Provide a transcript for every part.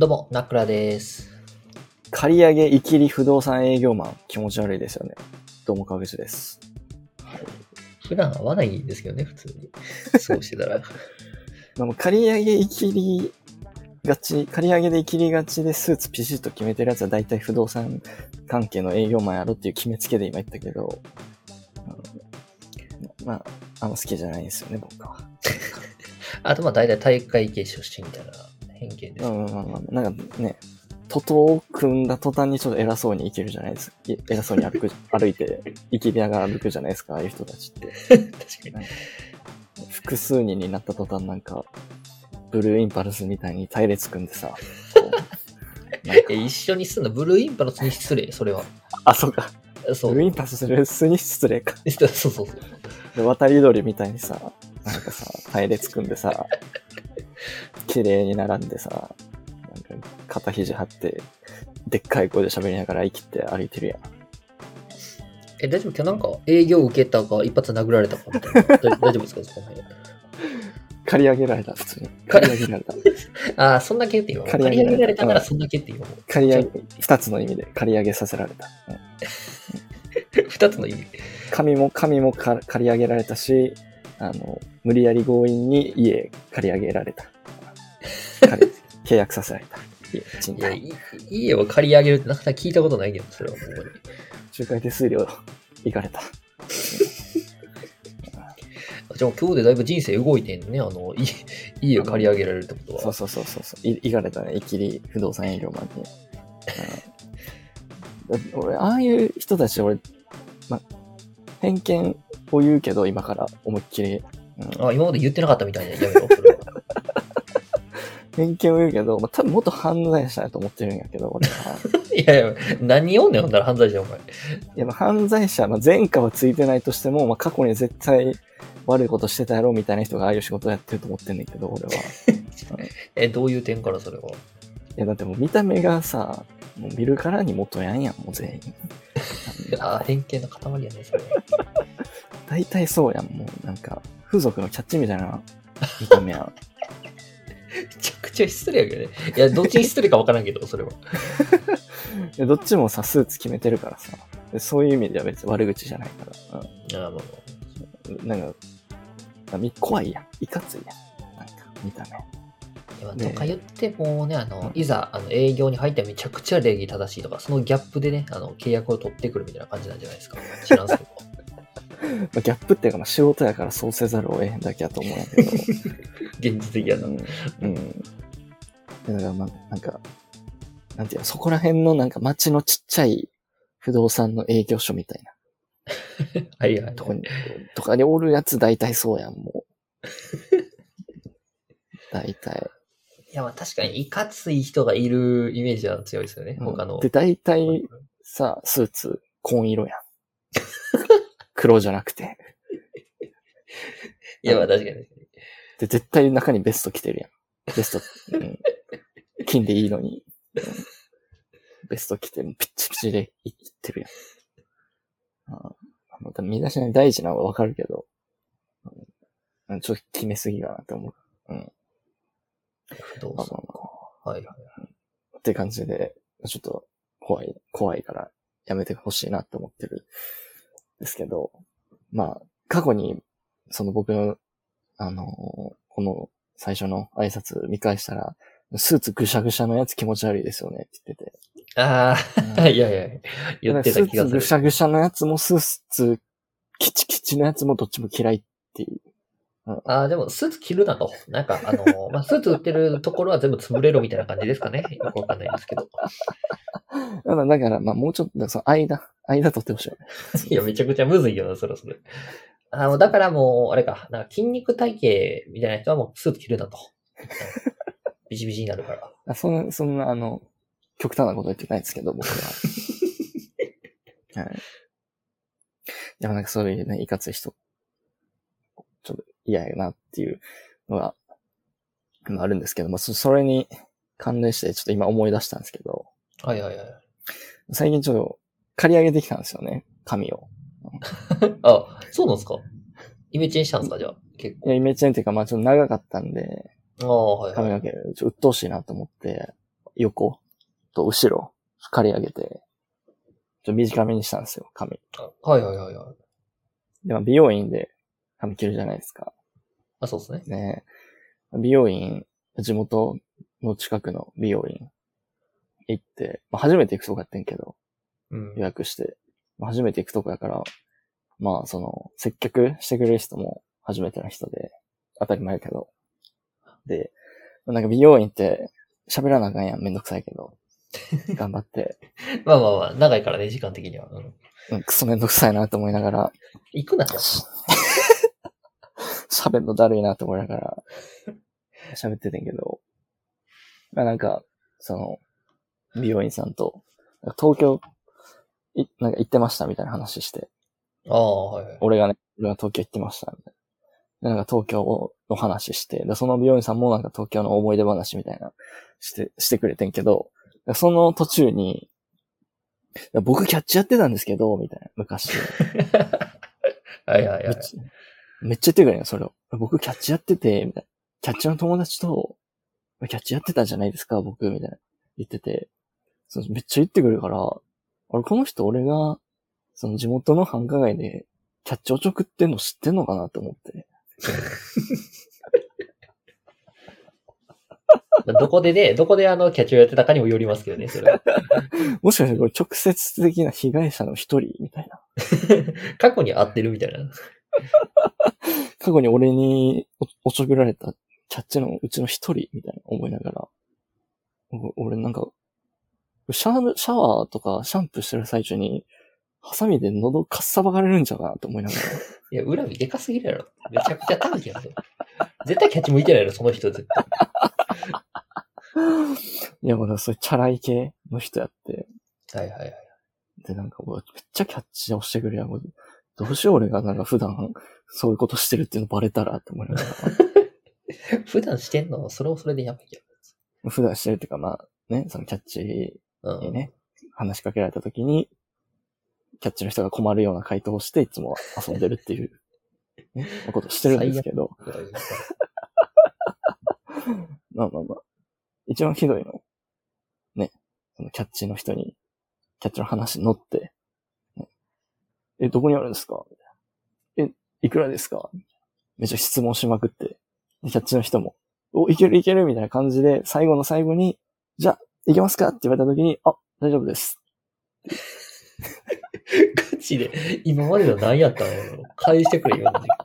どうも、ナクラです。借り上げ、いきり不動産営業マン、気持ち悪いですよね。どうも、川口です。普段会わないんですけどね、普通に。そうしてたら。でも借り上げ、いきりがち、借り上げでいきりがちでスーツピシッと決めてるやつは大体不動産関係の営業マンやろっていう決めつけで今言ったけど、うんまあ、あんま好きじゃないんですよね、僕は。あと、まあ、大体大会系出身みたいな偏見です。うん、まあまあ、なんかね、徒党を組んだ途端にちょっと偉そうに生きるじゃないですか。い偉そうに歩く、歩いて、生きりながら歩くじゃないですか、ああいう人たちって。確かに。複数人になった途端なんか、ブルーインパルスみたいに隊列組んでさ、一緒に住んだブルーインパルスに失礼、それは。あ、そうか。そう。ブルーインパルスに失礼か。そうそうそう。で渡り鳥みたいにさ、なんかさ、隊列組んでさ、綺麗に並んでさ、なんか肩肘張って、でっかい声で喋りながら生きて歩いてるやん。え、大丈夫？今日なんか営業受けたか、一発殴られたかみたいな。大 大丈夫ですか？そこの辺。借り上げられた、普通に。借り上げられた。ああ、そんだけって言おう。借借り上げられたからそんだけって言おう。借り上げ、二つの意味で借り上げさせられた。う ん二つの意味。紙も、紙もか借り上げられたし、あの、無理やり強引に家借り上げられた。借 り契約させられた。いや、家を借り上げるってなかなか聞いたことないけど、それはほんまに。仲介手数料行かれた。じゃあ今日でだいぶ人生動いてんのね、あの、い家を借り上げられるってことは。そうそうそうそうそう。い行かれたね。いきり不動産営業マンに。うん、俺、ああいう人たち、俺、ま、偏見を言うけど、今から思いっきり。うんあ、今まで言ってなかったみたいな。やめろ、それは。偏見を言うけど、まあ、多分元犯罪者やと思ってるんやけど、俺は。いやいや、何読んねん、ほんなら犯罪者、お前。いや、まあ犯罪者、まあ、前科はついてないとしても、まあ、過去に絶対悪いことしてたやろみたいな人がああいう仕事をやってると思ってんねんけど、俺は。い え、どういう点からそれは？や、だってもう見た目がさ、もう見るからに元ヤンやん、もう全員。あ、偏見の塊やね、それ。大体そうやん、もうなんか、風俗のキャッチみたいな見た目やん。めちゃくちゃ失礼やけどね。いや、どっちに失礼か分からんけど、それは。でどっちもさ、スーツ決めてるからさ、でそういう意味では別に悪口じゃないから。あまあまうん、なんか、あみ怖いやん。いかついやん。なんか、見た目。とか言ってもね、あの、いざ、あの、営業に入ってめちゃくちゃ礼儀正しいとか、そのギャップでね、あの、契約を取ってくるみたいな感じなんじゃないですか。知らんすけど。まあ、ギャップっていうか、まあ、仕事やからそうせざるを得へんだけやと思うんやけど。現実的やな。うん。うん。でだからまあ、なんか、なんていうの、そこら辺のなんか街のちっちゃい不動産の営業所みたいな はいはい。とこに、とかにおるやつ大体そうやん、もう。大体。いや、まあ確かに、いかつい人がいるイメージは強いですよね。他の。で、大体さ、スーツ、紺色やん。黒じゃなくて。いや、まあ確かに。で、絶対中にベスト着てるやん。ベスト、うん、金でいいのに。うんベスト着て、ピッチピチでいってるやん。ああの身だしなみ大事なのはわかるけど、うんちょっと決めすぎかなって思う。うん。不動産まあまあまあ。はいはい。って感じで、ちょっと怖い、怖いからやめてほしいなって思ってるんですけど、まあ、過去に、その僕の、あのーこの最初の挨拶見返したら、スーツぐしゃぐしゃのやつ気持ち悪いですよねって言ってて。ああ、いやいや、言ってた気がするスーツぐし。ゃぐしゃのやつもスーツキチキチのやつもどっちも嫌いっていう。ああ、でも、スーツ着るなと。なんか、あの、まあ、スーツ売ってるところは全部潰れろみたいな感じですかね。よくわかんないんですけど。だから、だからまあもうちょっと、その間、間取ってほしいよね。いや、めちゃくちゃむずいよな、そろそろ。あの、だからもう、あれか、なんか筋肉体型みたいな人はもうスーツ着るなと。ビシビシになるから。あそんな、そんな、あの、極端なこと言ってないですけど、僕は。はい。でもなんかそういうね、いかつい人、ちょっと嫌やなっていうのが、まああるんですけど、まあそそれに関連してちょっと今思い出したんですけど、はいはいはい。最近ちょっと借り上げてきたんですよね、髪を。あ、そうなんですか？イメチェンしたんですか？じゃあ、結構。いや、イメチェンっていうか、まあちょっと長かったんで、ああ、はいはい。髪の毛、ちょっと鬱陶しいなと思って、横と後ろ、刈り上げて、ちょっと短めにしたんですよ、髪。あはいはいはいはい。で、まあ美容院で髪切るじゃないですか。あ、そうですね。ね美容院、地元の近くの美容院行って、まあ初めて行くとこやってんけど、うん予。約して、まあ初めて行くとこやから、まあその、接客してくれる人も初めての人で、当たり前やけど。で、まあなんか美容院って喋らなあかんやん、めんどくさいけど。頑張って、まあまあまあ、長いからね、時間的には。うんうん、クソめんどくさいなと思いながら、行くなと。喋るのだるいなと思いながら、喋っててんけど、まあなんか、その、美容院さんと、東京、い、なんか行ってましたみたいな話して、ああ、はいはい。俺がね、俺が東京行ってましたみたいな。でなんか東京の話して、でその美容院さんもなんか東京の思い出話みたいな、して、してくれてんけど、その途中に、僕キャッチやってたんですけど、みたいな、昔。はいはいはいめっ。ちゃ、言ってくれるよ、それを。僕キャッチやってて、みたいな。キャッチの友達と、キャッチやってたじゃないですか、僕、みたいな。言ってて、そうめっちゃ言ってくるから、あれ、この人俺が、その地元の繁華街で、キャッチおちょくってんの知ってんのかなって思って。どこでね、どこであの、キャッチをやってたかにもよりますけどね、それは。もしかしてこれ直接的な被害者の一人みたいな。過去に会ってるみたいな。過去に俺におおちょくられたキャッチのうちの一人みたいな思いながら、お俺なんか、シャーシャワーとかシャンプーしてる最中に、ハサミで喉かっさばかれるんじゃうかなと思いながら。いや、恨みでかすぎるやろ。めちゃくちゃ短期やぞ。絶対キャッチ向いてないやろ、その人絶対。いや、まだそれチャラい系の人やって。はいはいはい。で、なんかもうめっちゃキャッチ押してくるやん。どうしよう俺がなんか普段そういうことしてるっていうのバレたらって思いながら。普段してんの？それもそれでやばいけ普段してるっていうかまあね、そのキャッチど。うん。にね、話しかけられた時に、キャッチの人が困るような回答をして、いつも遊んでるっていう、ね、ことをしてるんですけど、まあまあまあ、一番ひどいの、ね、そのキャッチの人に、キャッチの話に乗って、ねえ、どこにあるんですか？え、いくらですか？めっちゃ質問しまくって、でキャッチの人も、お、いけるいける？みたいな感じで、最後の最後に、じゃあ、いけますか？って言われた時に、あ、大丈夫です。ガチで、今までの何やったの？返してくれ、今の時間。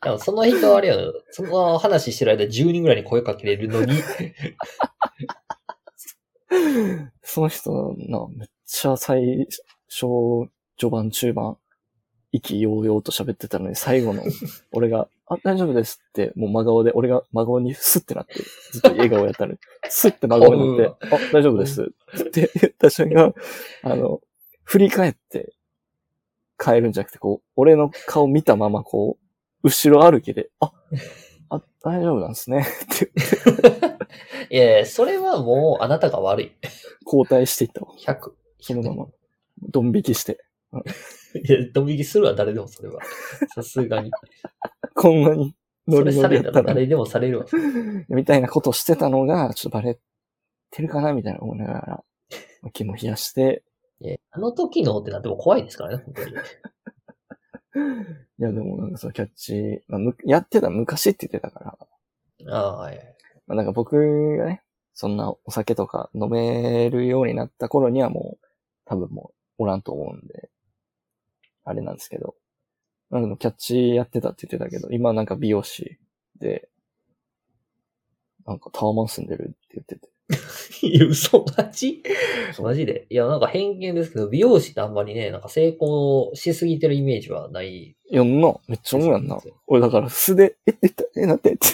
でもその人あれやろ、その話してる間10人ぐらいに声かけれるのに、その人のめっちゃ最初、序盤、中盤、意気揚々と喋ってたのに、最後の、俺が、あ、大丈夫ですって、もう真顔で、俺が真顔にスッてなって、ずっと笑顔やったのに、スッて真顔になって、あ、大丈夫ですって言った瞬間、あの、振り返って、変えるんじゃなくて、こう、俺の顔見たまま、こう、後ろ歩きで、あ、あ、大丈夫なんですね。って いやいや、それはもうあなたが悪い。交代していったわ。100。そのまま。ドン引きして。いや、ドン引きするわ、誰でもそれは。さすがに。こんなにノそれリノされたらリやったら、誰でもされるわ。みたいなことしてたのが、ちょっとバレてるかなみたいな思いながら、気も冷やして、いやあの時のってなっても怖いですからね、本当に。いやでもなんかそのキャッチ、まあ、むやってた昔って言ってたから、ああ、はいはい。まあ、なんか僕がね、そんなお酒とか飲めるようになった頃にはもう、多分もうおらんと思うんで、あれなんですけど、なんかキャッチやってたって言ってたけど、今なんか美容師で、なんかタワマン住んでるって言ってて、いや、嘘マジ？マジで？いや、なんか偏見ですけど、美容師ってあんまりね、なんか成功しすぎてるイメージはない。いやんな、めっちゃ思うやんな。俺だから素で、えって言った、え、なってって。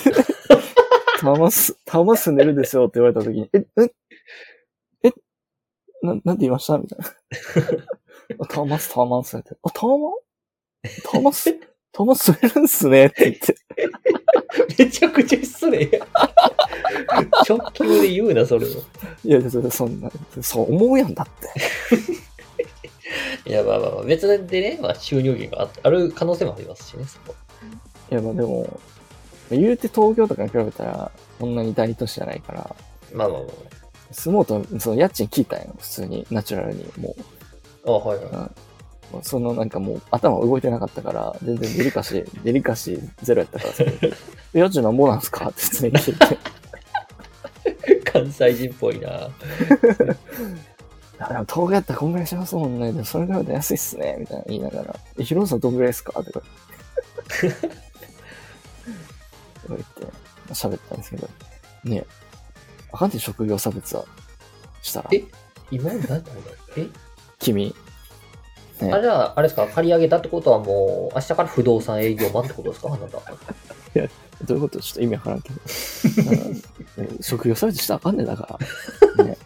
タワマンす、タワマン住んでるですよって言われた時に、え、え、え、な、なんて言いました？みたいな。あタワマンス、タワマンスって。あ、タワマンタワマンス、タワマン住めるんすねって言って。めちゃくちゃ失礼や。直球で言うな、それを。いや、そそんな、そう思うやんだって。いや、まあまあまあ、別でね、まあ、収入源があある可能性もありますしね、そこ。いや、まあでも、言うて東京とかに比べたら、そんなに大都市じゃないから、まあまあまあま住もうと、その家賃聞いたんよ。普通に、ナチュラルに。もあ、はいはい。そのなんかもう頭動いてなかったから、全然デリカシー、デリカシーゼロやったからさ、家賃なんぼなんすか？って普通に聞いて。関西人っぽいな。あでも東京やったらこんぐらいしますもんね。でもそれからい安いっすね。みたいな言いながら。え、広さどんぐらいですか？とか。とか言って、喋ったんですけど。ねえ。あかんて職業差別はしたら。え今まで何だろうえ君。ねあ、じゃあ、あれですか、借り上げたってことはもう、明日から不動産営業マンってことですか？あなた。どういうこと？ちょっと意味わからんけど。うんね職業差別したらあかんねんだから。ね、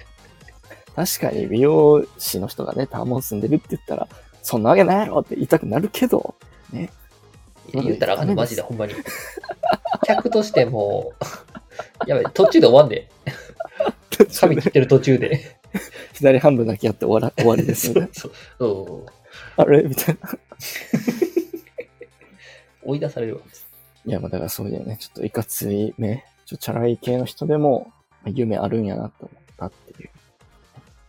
確かに美容師の人がね、タワマン住んでるって言ったら、そんなわけないやろって言いたくなるけど、ね。言ったらあかんねマジで、ほんまに。客としてもう、やばい、途中で終わんで。髪切ってる途中で。左半分だけやって終わら終わりですみたいな。そうそう。あれ？みたいな。追い出されるわ。いや、まあだからそういうね、ちょっといかつい目、ちょっとチャラい系の人でも、まあ夢あるんやなと思ったっていう。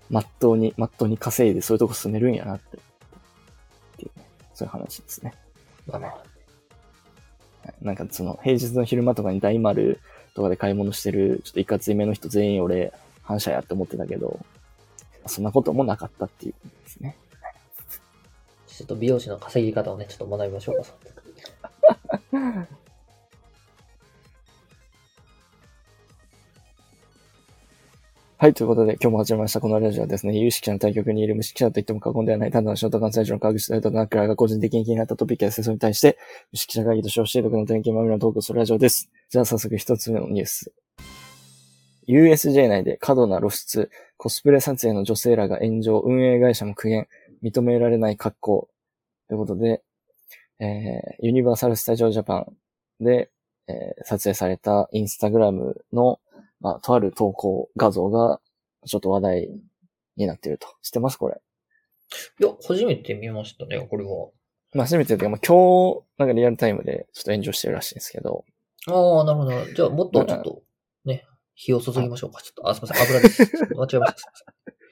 まっとうに、まっとうに稼いでそういうとこ住めるんやなって。っていうね、そういう話ですね。まあまあ。はいなんかその、平日の昼間とかに大丸とかで買い物してる、ちょっといかつい目の人全員俺、反射やって思ってたけど、そんなこともなかったっていうことですね。ちょっと美容師の稼ぎ方をね、ちょっと学びましょうか。はい、ということで、今日も始まりました。このラジオはですね、有識者の対局にいる無識者と言っても過言ではない、ただのショート関西人の科学者とナックラーが個人的に気になったトピックや世相に対して、無識者会議と称して、独の典型まみれのトークをするラジオです。じゃあ早速一つ目のニュース。USJ 内で過度な露出、コスプレ撮影の女性らが炎上、運営会社も苦言、認められない格好。ということで、えー、ユニバーサル・スタジオ・ジャパンで、えー撮影されたインスタグラムのまあ、とある投稿画像が、ちょっと話題になっていると。知ってます？これ。いや、初めて見ましたね、これは。まあ、初めてというか、まあ、今日、なんかリアルタイムでちょっと炎上してるらしいんですけど、ああ、なるほど。じゃあ、もっとちょっと、ね、火を注ぎましょうか。ちょっと、あ、すみません、油です。間違えました。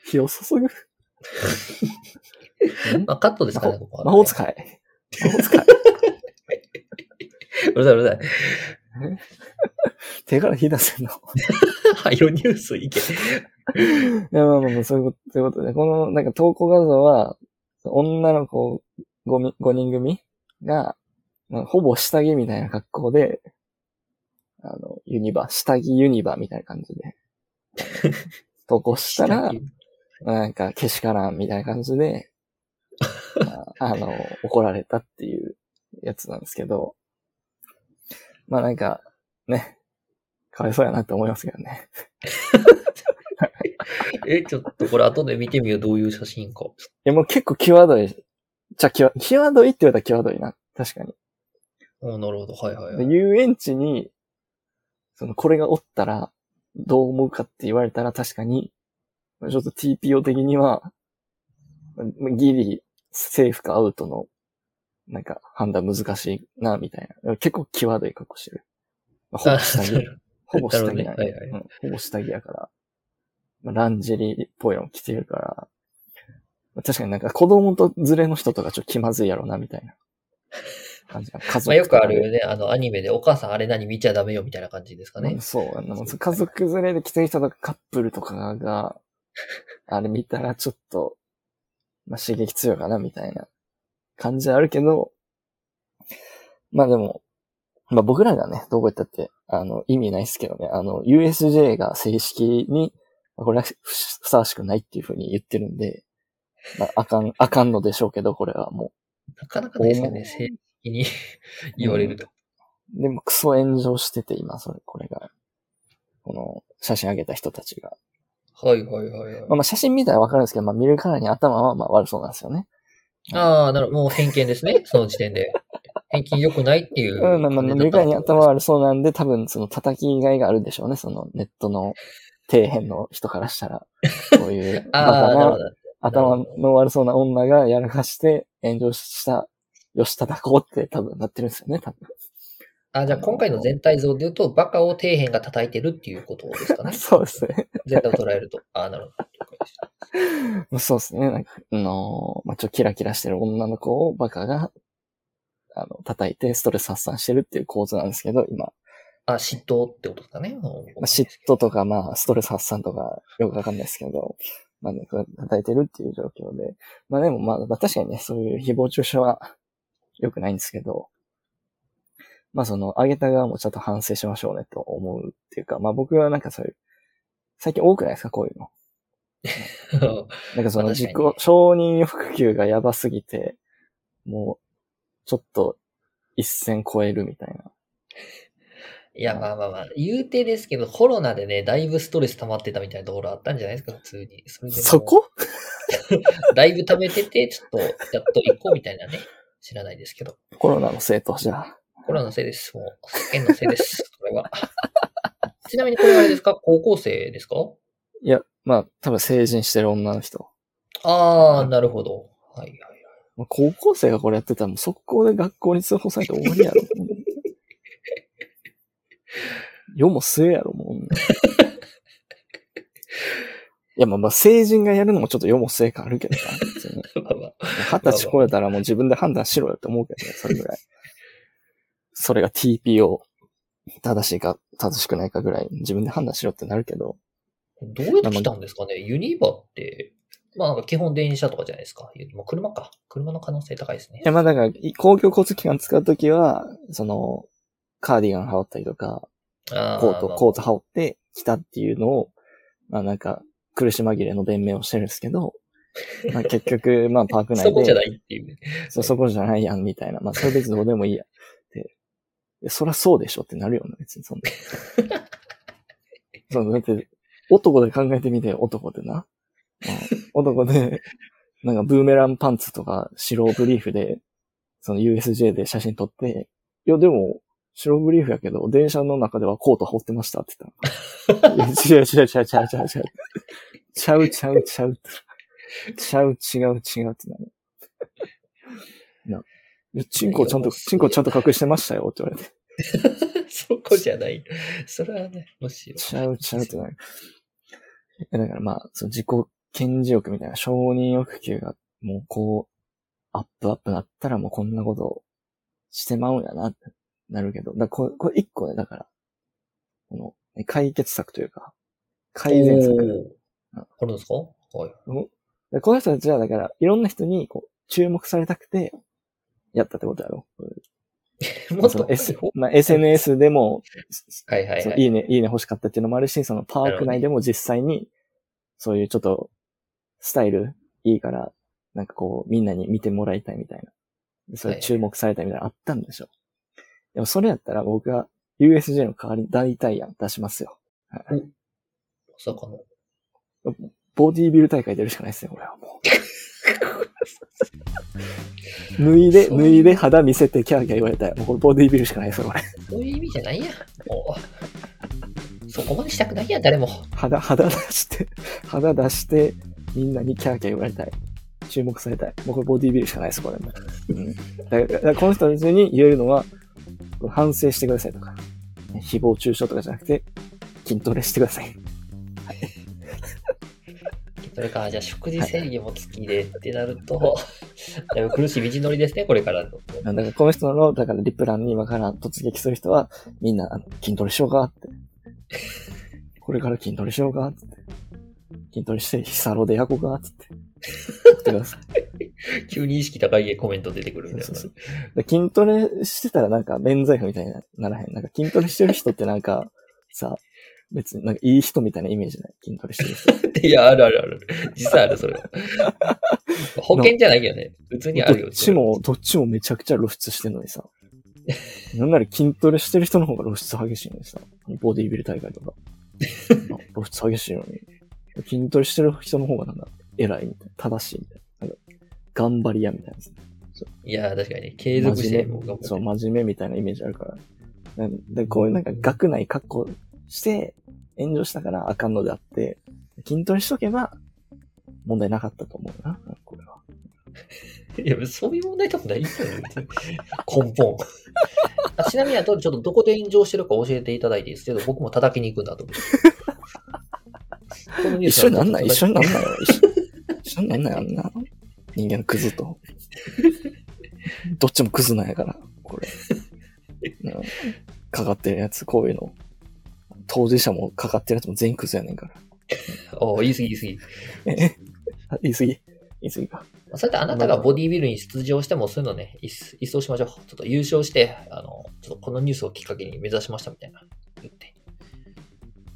火 を注ぐ？まあ、カットですかね、ここは、魔法使い。魔法使い。うるさい、うるさい。手から火出せんの？はよ、ニュースいけ。いや、まあまあまあ、そういうこと、そういうことで、この、なんか投稿画像は、女の子5み5人組が、まあほぼ下着みたいな格好で、あの、ユニバ、下着ユニバみたいな感じで、投稿したら、なんか、けしからんみたいな感じで、まああの、怒られたっていうやつなんですけど、まあなんか、ね、かわいそうやなって思いますけどね。え、ちょっとこれ後で見てみよう、どういう写真か。いや、もう結構際どい。じゃあ、際、際どいって言われたら際どいな。確かに。ああ、なるほど。はいはいはでい。遊園地に、その、これがおったら、どう思うかって言われたら確かに、ちょっと TPO 的には、まギリ、セーフかアウトの、なんか、判断難しいな、みたいな。結構際どい格好してる。まあほぼ下着。ほぼ下着なんねはいはいうんほぼ下着やから。まあ、ランジェリーっぽいの着てるから。まあ確かになんか子供と連れの人とかちょっと気まずいやろな、みたいな感じ。家族まあ、よくあるね、あの、アニメでお母さんあれ何見ちゃダメよみたいな感じですかねうん。そうやな。もう家族連れで来てる人とかカップルとかが、あれ見たらちょっと、まあ、刺激強いかな、みたいな感じはあるけど、まあでも、まあ僕らがね、どこ行ったって、あの、意味ないですけどね、あの、USJ が正式に、まあこれはふふさわしくないっていうふうに言ってるんで、まあ、あかん、あかんのでしょうけど、これはもなかなかないですよね、正式に 言われると。う。でも、クソ炎上してて、今、それ、これが。この、写真上げた人たちが。はいはいはいはい。まあ、まあ写真見たらわかるんですけど、まあ見るからに頭はまあ悪そうなんですよね。ああ、なるほど。もう偏見ですね、その時点で。偏見良くないっていううん、まあまあ、感じだった見るからに頭は悪そうなんで、多分その叩きがいがあるんでしょうね。そのネットの底辺の人からしたら。そういう、バあ。頭の悪そうな女がやらかして炎上した吉田孝って多分なってるんですよね、多分。あ、じゃあ今回の全体像で言うと、バカを底辺が叩いてるっていうことですかね。そうですね。全体を捉えると。あ、なるほど。そうですね。なんか、あのーまあ、ちょっとキラキラしてる女の子をバカが、あの、叩いてストレス発散してるっていう構図なんですけど、今。あ、嫉妬ってことですかね。まあ、嫉妬とか、まあ、ストレス発散とか、よくわかんないですけど、まあね、叩いてるっていう状況で。まあでもまあ、まあ確かにね、そういう誹謗中傷は良くないんですけど、まあその、上げた側もちょっと反省しましょうねと思うっていうか、まあ僕はなんかそういう、最近多くないですか、こういうの。なんかその自己、承認欲求がやばすぎて、もう、ちょっと一線超えるみたいな。いや、まあまあまあ、言うてですけど、コロナでね、だいぶストレス溜まってたみたいなところあったんじゃないですか、普通に。そそこ？だいぶ溜めてて、ちょっと、やっと行こうみたいなね。知らないですけど。コロナのせいと、じゃあ。コロナのせいです。もう、世間のせいです。これは。ちなみにこれはあれですか？高校生ですか？いや、まあ、多分成人してる女の人。ああ、なるほど。はいはいはい。まあ高校生がこれやってたらもう速攻で学校に通報されて終わりやろ。世も末やろ、もう。いや、まあまあ、成人がやるのもちょっと世も末感あるけどな。二十歳超えたらもう自分で判断しろよって思うけどね、それぐらい。それが TPO、正しいか正しくないかぐらい自分で判断しろってなるけど、どうやって来たんですかね？ユニバって、まあなんか基本電車とかじゃないですか。もう車か。車の可能性高いですねい。や、まあだから、い公共交通機関使うときは、その、カーディガン羽織ったりとか、あコート、まあコート羽織って来たっていうのを、まあなんか、苦し紛れの弁明をしてるんですけど、まあ結局、まあパーク内で、そこじゃないっていうね。そうそこじゃないやん、みたいな。まあそれ別にどうでもいいや。って。いやそりゃそうでしょってなるよね、別にそんな。そう、だって、男で考えてみて、男でな。まあ男で、なんかブーメランパンツとか白ブリーフで、その USJ で写真撮って、いやでも、白ブリーフやけど、電車の中ではコート羽織ってましたって言ったら。いや違う違う違う違う違う違う。ちゃうちゃうちゃう。ちゃう違う違うってなる。な。チンコちゃんと、チンコちゃんと隠してましたよって言われて。そこじゃない。それはね、むしろ。ちゃうちゃうってなる。だからまあ、その自己顕示欲みたいな承認欲求がもうこう、アップアップなったらもうこんなことしてまうんやなってなるけど、だこれ、これ一個ね、だから、この、ね解決策というか、改善策。あるんですか？はい。でこの人たちはだから、いろんな人にこう、注目されたくて、やったってことやろ。もっと？その、S まあ、SNS でも、はいはいはい。いいね、いいね欲しかったっていうのもあるし、そのパーク内でも実際に、そういうちょっと、スタイルいいから、なんかこう、みんなに見てもらいたいみたいな。でそれ注目されたいみたいなのあったんでしょ。でもそれやったら僕は USJ の代わりに代替案出しますよ。はいまさかの。ボディービル大会出るしかないですよ、俺はもう。脱いで、脱いで肌見せてキャーキャー言われたい。もうこれボディービルしかないですよ、これ。そういう意味じゃないや。もうそこまでしたくないや、誰も。肌、肌出して、肌出して、みんなにキャーキャー言われたい。注目されたい。もうこれボディービルしかないです、これも。うん。だから、この人たちに言えるのは、反省してくださいとか、誹謗中傷とかじゃなくて、筋トレしてください。それか、じゃあ食事制限も月でってなると、だいぶ苦しい道のりですね、これからの。だからこの人の、だからリプランに今から突撃する人は、みんなあの筋トレしようかって。これから筋トレしようかって。筋トレして、ヒサロで焼こうかって。送ってください。急に意識高いコメント出てくるんだよそうそうで筋トレしてたらなんか免罪符みたいにならへん。なんか筋トレしてる人ってなんか、さ、別になんかいい人みたいなイメージない。筋トレしてる。いや、あるあるある。実際ある、それは。保険じゃないけどね。普通にあるよ。どっちも、どっちもめちゃくちゃ露出してんのにさ。なんなら筋トレしてる人の方が露出激しいのにさ。ボディービル大会とか。露出激しいのに。筋トレしてる人の方がなんか偉いみたいな。正しいみたいな。な頑張り屋みたいな。いや、確かにね。継続してそう、真面目みたいなイメージあるから。で、こういうなんか学内格好して炎上したからあかんのであって、筋トレしとけば問題なかったと思うな、これは。いや、そういう問題とかないよ 根本。あちなみに、あと、ちょっとどこで炎上してるか教えていただいていいですけど、僕も叩きに行くんだと思って。このニュー一ス緒になんない一緒になんい。ないよ。一緒一緒になんないあんな。人間のクズと。どっちもクズなんやから、これ。うんかかってるやつ、こういうの。当事者もかかってるやつも全員クズやねんから。お言い過ぎ言い過ぎ。え言い過ぎ 言い過ぎか。まあそれであなたがボディービルに出場しても、そういうのね、一一掃しましょう。ちょっと優勝して、あの、ちょっとこのニュースをきっかけに目指しましたみたいな。言って。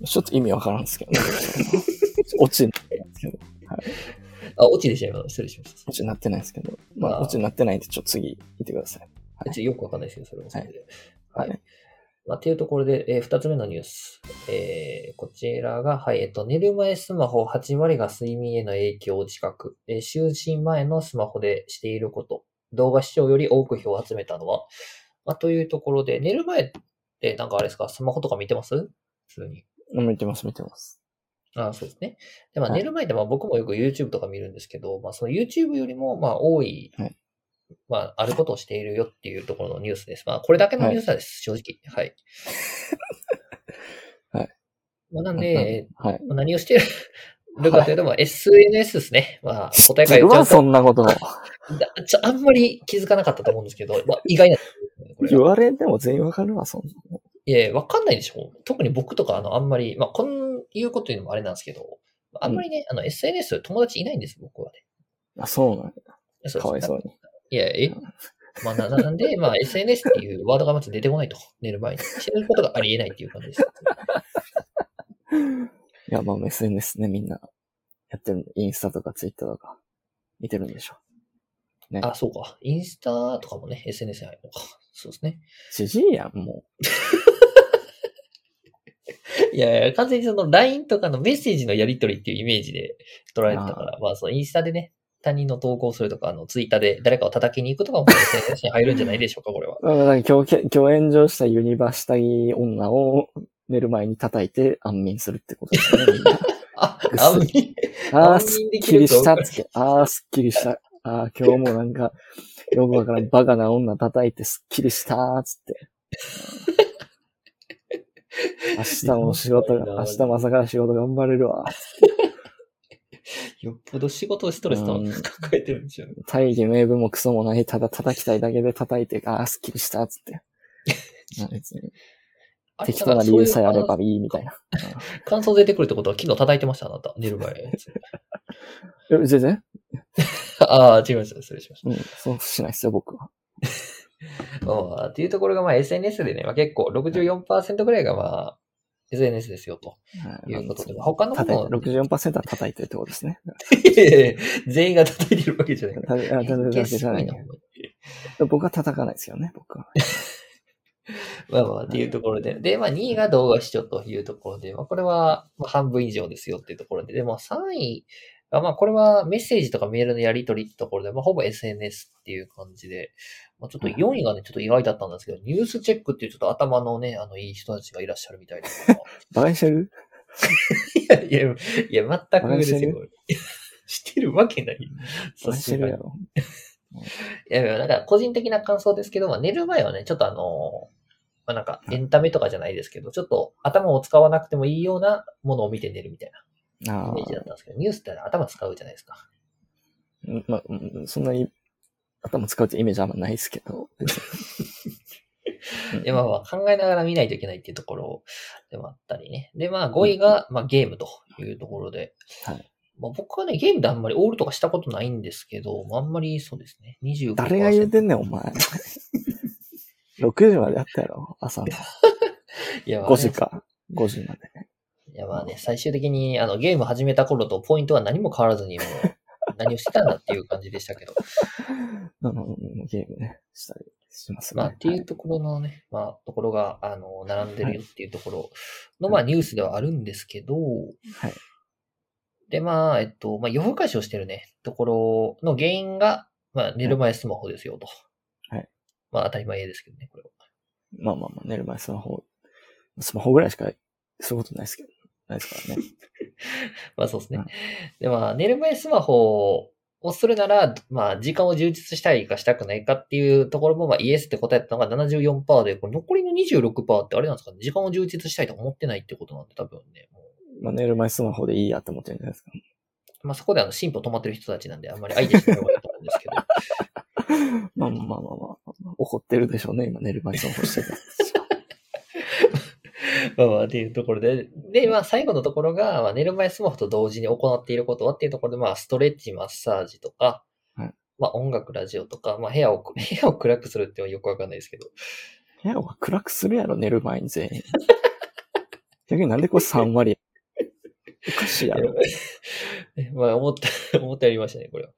ちょっと意味わからんですけどね。落ちにないんですけど。あ、落ちでしたよ。今失礼しました。落ちになってないですけど。まあ、落ちになってないんで、ちょっと次、見てください。ちょっとよくわかんないですけど、それもそれで。はい。はいまあ、っていうところで、えー二つ目のニュース。えーこちらが、はい、えっと、寝る前スマホ8割が睡眠への影響を自覚。えー就寝前のスマホでしていること。動画視聴より多く票を集めたのは、まあ、というところで、寝る前って、なんかあれですか、スマホとか見てます？普通に。見てます、見てます。ああそうですね。で、まあ、はい寝る前って、まあ、僕もよく YouTube とか見るんですけど、まあ、その YouTube よりも、まあ、多い、はいまあ、あることをしているよっていうところのニュースです。まあ、これだけのニュースです、正直。はい。はい。まあ、なんで、はい。何をしてるかというと、まあ、SNS ですね。まあ、答え知ってるわ、から言っちゃそんなこと。だちょあんまり気づかなかったと思うんですけど、まあ、意外な、これ言われても全員わかるわ、そんな。いや、わかんないでしょ特に僕とか、あの、あんまり、まあ、こういうこと言うのもあれなんですけど、あんまりね、あの、SNS 友達いないんです、僕はね。あ、そうなんや。そうかわいそうに。いや、え まあ、な、なんで、まあ、SNS っていうワードがまず出てこないと。寝る前に。知ることがありえないっていう感じです。いや、まあ SNS ね、みんなやってるインスタとかツイッターとか見てるんでしょ。ね。あ、そうか。インスタとかもね、SNS に入るのか。そうですね。じじいやん、もいやいや、完全にその LINE とかのメッセージのやり取りっていうイメージで捉えてたから、まあ、そのインスタでね、他人の投稿するとか、あの、ツイッターで誰かを叩きに行くとかも SNS に入るんじゃないでしょうか、これは。う。だから今日、今日炎上したユニバーシタイ女を寝る前に叩いて安眠するってことですね。あ、ぐっすああすっきりしたっつって。あー、すっきりした。あー、今日もなんか、よくわからんバカな女叩いてすっきりしたーっつって。明日も仕事が、明日も朝から仕事頑張れるわ。よっぽど仕事ストレスとうん抱えてるんでしょうね。大義名分もクソもない、ただ叩きたいだけで叩いて、あー、すっきりしたっつって。まあ別に適当な理由さえあればいいみたいな。感想出てくるってことは昨日叩いてました、あなた。寝る前。え全然？ああ、違いました。失礼しましうん、そうしないですよ、僕は。た。まあ、っていうところが、まあ、SNS でね、まあ、結構64%ぐらいが、まあ、SNS ですよ、とはいいうことで。まあ他のものて、64%は叩いてるってことですね。いやいやいや全員が叩いてるわけじゃない。叩いてるわけじゃない僕は叩かないですよね、僕は。まあまあ、っていうところで。で、まあ、2位が動画視聴というところで、まあ、これはまあ半分以上ですよっていうところで、でも3位が、まあ、これはメッセージとかメールのやり取りってところで、まあ、ほぼ SNS っていう感じで、まあ、ちょっと4位がね、ちょっと意外だったんですけど、ニュースチェックっていうちょっと頭のね、あの、いい人たちがいらっしゃるみたいで。バカにしてるいや、いや、いや、全くですよ。してるわけない。バカにしてるやろ。ろ。いやいや、だから個人的な感想ですけど、まあ、寝る前はね、ちょっとあの、まあ、なんかエンタメとかじゃないですけど、ちょっと頭を使わなくてもいいようなものを見て寝るみたいなあイメージだったんですけど、ニュースって頭使うじゃないですか。あ、まあ、うんそんなに頭使うってイメージあんまないですけど。う んで、まあまあ考えながら見ないといけないっていうところでもあったりね。で、まあ5位が、まあゲームというところで、はいまあ僕はね、ゲームであんまりオールとかしたことないんですけど、まああんまりそうですね。25%。誰が言うてんねん、お前。6時までやったやろ、朝の。いや、まあね5時か。5時までね。いやまあね、最終的にあのゲーム始めた頃とポイントは何も変わらずにもう 何をしてたんだっていう感じでしたけど。あ の、ゲームね、したりしますね。まあっていうところのね、まあところが、あの、並んでるよっていうところの、まあニュースではあるんですけど、はい。で、まあ、えっと、まあ夜更かしをしてるね、ところの原因が、まあ寝る前スマホですよと。はい。まあ当たり前ですけどね、これは。まあまあまあ、寝る前スマホ、スマホぐらいしかすることないですけど、ないですからね。まあそうですねうん。で、まあ寝る前スマホをするなら、まあ、時間を充実したいかしたくないかっていうところも、まあ、イエスって答えたのが74%で、これ残りの26%ってあれなんですかね？時間を充実したいと思ってないってことなんで、多分ね、もうまあ、寝る前スマホでいいやって思ってるんじゃないですか。まあ、そこであの、進歩止まってる人たちなんで、あんまり相手しない方がいいと思うんですけど。まあまあまあまあまあ、怒ってるでしょうね、今寝る前スマホしてて。まあまあ、っていうところで。で、まあ、最後のところが、まあ、寝る前スマホと同時に行っていることはっていうところで、まあ、ストレッチ、マッサージとか、はいまあ、音楽、ラジオとか、まあ、部屋を、部屋を暗くするっていうのはよくわかんないですけど。部屋を暗くするやろ、寝る前に全員。逆になんでこれ3割おかしいやろ。ねまあ、思った、思ったやりましたね、これは。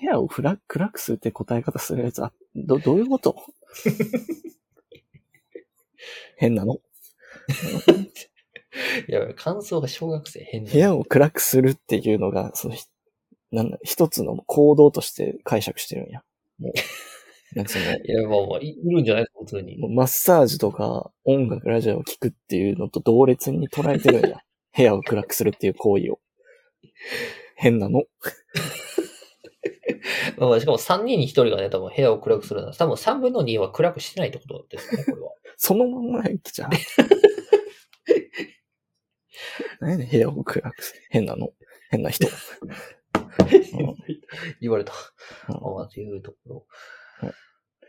部屋を暗暗くするって答え方するやつは、ど、どういうこと？変なの？やばい、感想が小学生変な。部屋を暗くするっていうのが、その、ひなんだ、一つの行動として解釈してるんや。もう、なんかその、いや、まあまあ、いいるんじゃないですか、普通に。もうマッサージとか音楽、ラジオを聴くっていうのと同列に捉えてるんや。部屋を暗くするっていう行為を。変なの？まあまあ、しかも3人に1人がね、多分部屋を暗くするなら、多分3分の2は暗くしてないってことですね、これは。そのまんまやきちゃう。何やねん部屋を暗くする。変なの？変な人。言われた。うんまあまあ、というところはい。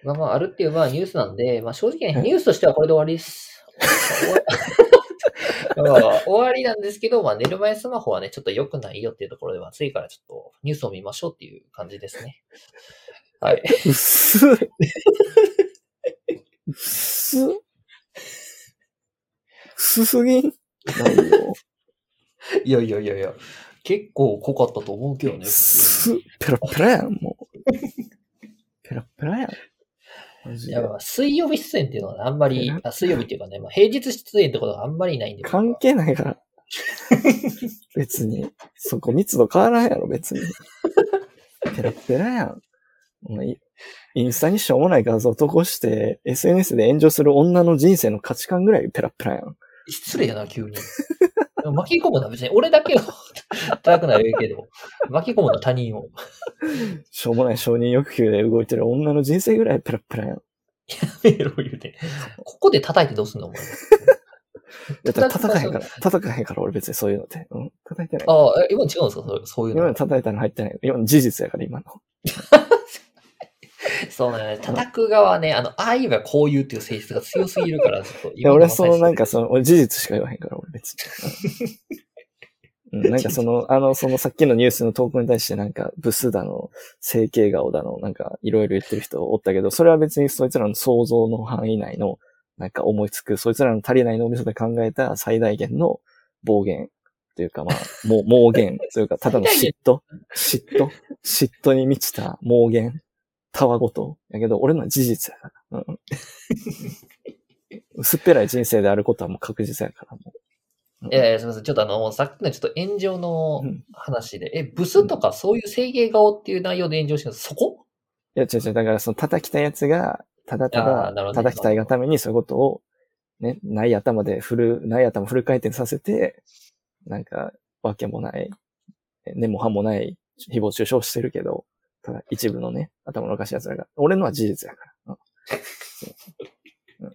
まあまあ、あるっていう、まあニュースなんで、まあ正直ね、はいニュースとしてはこれで終わりです。まあ終わりなんですけど、まあ寝る前スマホはね、ちょっと良くないよっていうところでは、次からちょっとニュースを見ましょうっていう感じですね。はい。うっす。うっす。うっすすぎん？ないよ。いやいやいやいや、結構濃かったと思うけどね。ペラペラやん、もう。ペラペラやん。いや、まあ水曜日出演っていうのはね、あんまり、あ水曜日っていうかね、まあ平日出演ってことがあんまりないんで。関係ないから。別に。そこ密度変わらんやろ、別に。ペラペラやん。イインスタにしょうもない画像投稿して、SNS で炎上する女の人生の価値観ぐらいペラペラやん。失礼やな、急に。巻き込むのは別に俺だけを叩くのはいいけど、巻き込むのは他人を。しょうもない承認欲求で動いてる女の人生ぐらいペラペラやん。メールを言うて。ここで叩いてどうすんのお前。だって叩かへんから、叩かへんから俺別にそういうのって。うん、叩いてない。ああ、え今違うんですか？そうそういうの今の。叩いたの入ってない。今の事実やから今の。そうね。叩く側はね、あの、ああ言えばこう言うっていう性質が強すぎるから、ちょっといや、俺はそのなんかそその、俺事実しか言わへんから、俺別に。うん、うんなんかその、あの、そのさっきのニュースの投稿に対してなんか、ブスだの、整形顔だの、なんかいろいろ言ってる人おったけど、それは別にそいつらの想像の範囲内の、なんか思いつく、そいつらの足りない脳みそで考えた最大限の暴言というかまあ、もう、盲言というか、ただの嫉妬。嫉妬。嫉妬に満ちた盲言たわごと。やけど、俺のは事実やから。うん。薄っぺらい人生であることはもう確実やから、もう。うんいやいや、すみません。ちょっとあの、さっきのちょっと炎上のうん話で、え、ブスとかそういう整形顔っていう内容で炎上してるのそこ？いや、違う違う、だからその叩きたいやつが、ただただ叩きたいがためにそういうことを、ね、ない頭でフル、ない頭フル回転させて、なんか、わけもない、根も葉もない誹謗中傷してるけど、ただ一部のね、頭のおかしい奴らが、俺のは事実やから。うん。そう。うん。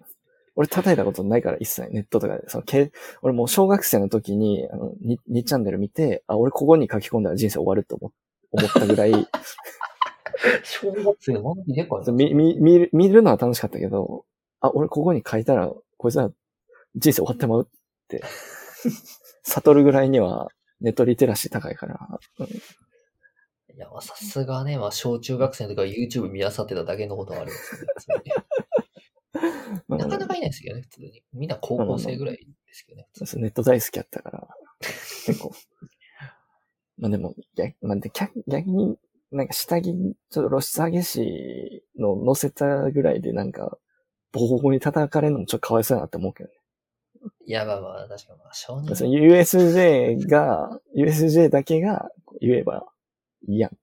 俺叩いたことないから一切。ネットとかで。そのけ俺もう小学生の時に、あの、2, 2チャンネル見て、あ、俺ここに書き込んだら人生終わると思思ったぐらい、小学生のマジでか見る、見るのは楽しかったけど、あ、俺ここに書いたら、こいつは人生終わってまうって、悟るぐらいにはネットリテラシー高いから、うんいや、まあさすがね、まあ小中学生の時は YouTube 見漁ってただけのことはありますね普通に。まあなかなかいないですけどね、普通に。みんな高校生ぐらいですけどね。そうそうネット大好きやったから、結構。まあでも、逆まあ、で逆逆に、なんか下着、ちょっと露出激しいの乗せたぐらいでなんか、ボコボコに叩かれるのもちょっとかわいそうやなって思うけどね。いや、まあまあ、確かにまあ、少年 USJ が、USJ だけが言えばいいやんっ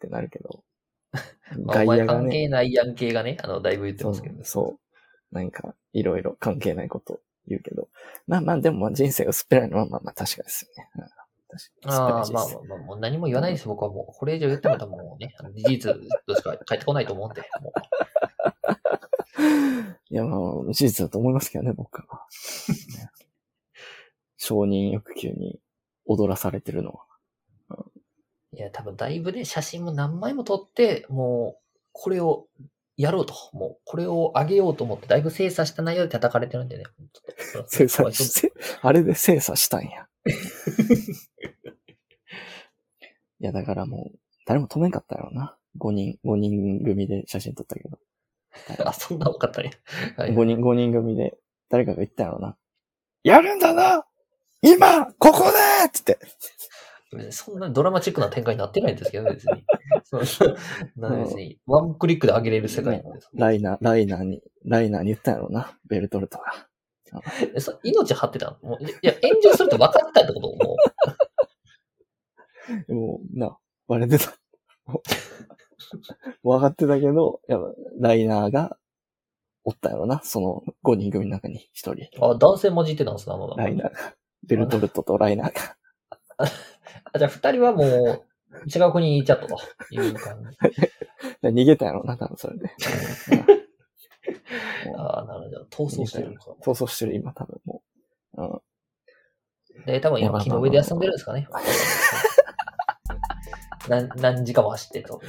てなるけど、外野がね、係ないやん系がね、あの、だいぶ言ってそうますけどね。そう、なんかいろいろ関係ないこと言うけど、まあまあでもまあ人生が薄っぺらいのはまあまあ確かですよね。ああ、まあまあまあ、もう何も言わないです、僕はもう。これ以上言っても多分もうね、あの事実としか返ってこないと思うんで、も いや、まあ、事実だと思いますけどね、僕は。ね 承認欲求に踊らされてるのは。う。いや、多分だいぶね、写真も何枚も撮って、もう、これをやろうと。もう、これを上げようと思って、だいぶ精査した内容で叩かれてるんでね。ちょっと精査して、あれで精査したんや。いや、だからもう、誰も止めんかったやろな。5人、5人組で写真撮ったけど。あ、そんな多かったね。はい5人、5人組で、誰かが言ったやろな。やるんだな今ここでつって。そんなドラマチックな展開になってないんですけどね、別に。そのなん別に、ワンクリックで上げれる世界なんです。ライナー、ライナーに、ライナーに言ったんやろな。ベルトルトが。えそ命張ってたの？もういや、炎上するって分かってたってこともう。もう、な、バレてた。分かってたけど、やっぱ、ライナーが、おったやろな。その5人組の中に1人。あ、男性混じってたんですね、あの。ライナーが。ベルトルトとライナーが。あじゃあ二人はもう、違う国に行っちゃったという感じ。で逃げたやろな、多分それで。ああ、なるほど。逃走してるのか。逃走してる、今多分もう。うん。で、多分今、木の上で休んでるんですかね。何何時間も走ってと。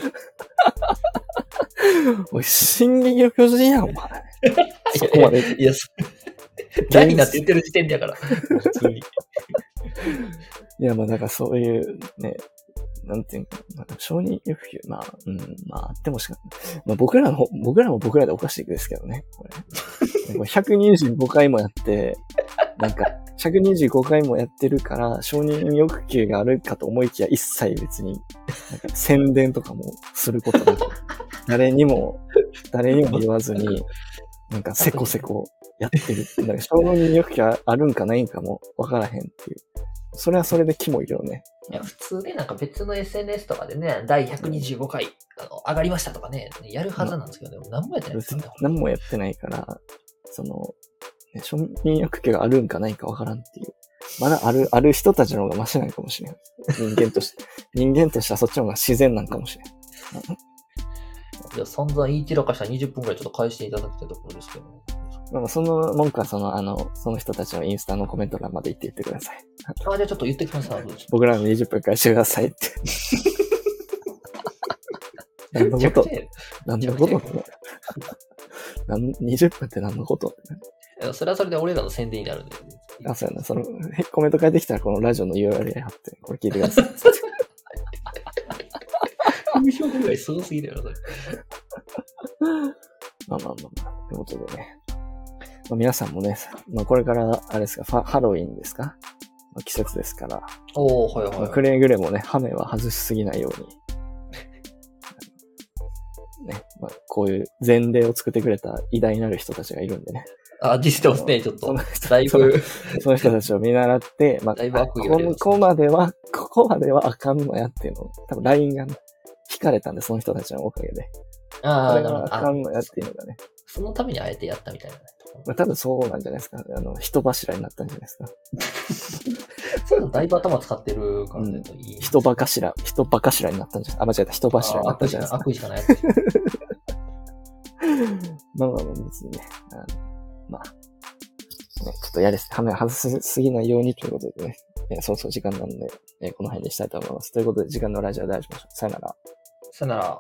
おい、進撃の巨人やん、お前。そこまで。いや、そ何なって言ってる時点だから。普通に。いや、まあ、だからそういう、ね、なんていうか、まあ、承認欲求、まあ、うん、まあ、あってもしかまあ、僕らの、僕らも僕らでおかしいですけどね、これ。これ125回もやって、なんか、125回もやってるから、承認欲求があるかと思いきや、一切別に、なんか宣伝とかもすることなく、誰にも、誰にも言わずに、なんか、せこせこやってる。なんか、承認欲求あるんかないんかもわからへんっていう。それはそれでキモいけどね。いや、普通ね、なんか別の SNS とかでね、第125回、あの、上がりましたとかね、やるはずなんですけどね、何もやってないです何もやってないから、その、ね、承認欲求があるんかないかわからんっていう。まだある、ある人たちの方がマシなんかもしれん。人間として。人間としてはそっちの方が自然なんかもしれん。じゃあ散々言い散らかしたら20分くらいちょっと返していただきたいところですけど、まあ、その文句はその、あの、その人たちのインスタのコメント欄まで言って言ってください。あ、じゃあちょっと言ってきますわ。僕らの20分返してくださいって。何のこと？何のこと？って何 ?20 分って何のこと？それはそれで俺らの宣伝になるんで。あ、そうやな。その、へ コメント返ってきたらこのラジオの URL 貼って、これ聞いてください。風評ぐらいすごすぎだよな、それ。まあまあまあまあ。ということでね。まあ、皆さんもね、まあこれから、あれですか、ハロウィンですか、まあ、季節ですから、おー、はいはい、まあくれぐれもね、ハメは外しすぎないように。ね、まあこういう前例を作ってくれた偉大なる人たちがいるんでね。あ、実してますね、ちょっとその。人だいぶ、その人たちを見習って、まあ、だいぶ悪意がここまでは、ここまではあかんのやっていうのを、多分 LINE がね、引かれたんで、その人たちのおかげで。こあ。ああかんのやっていうのがね。そのためにあえてやったみたいなね。まあ、多分そうなんじゃないですか。あの、人柱になったんじゃないですか。そういうのだいぶ頭使ってるからね、といい。人ばかしら、人ばかしらになったんじゃないあ、間違えた。人柱になったんじゃないですか。悪意しかない。まあまあまあ別にね。あのまあ、ね、ちょっとやれ、はめ外しすぎないようにということでね。えーそうそう時間なんで、えーこの辺にしたいと思います。ということで、時間のラジオでお会いしましょう。さよなら。さよなら。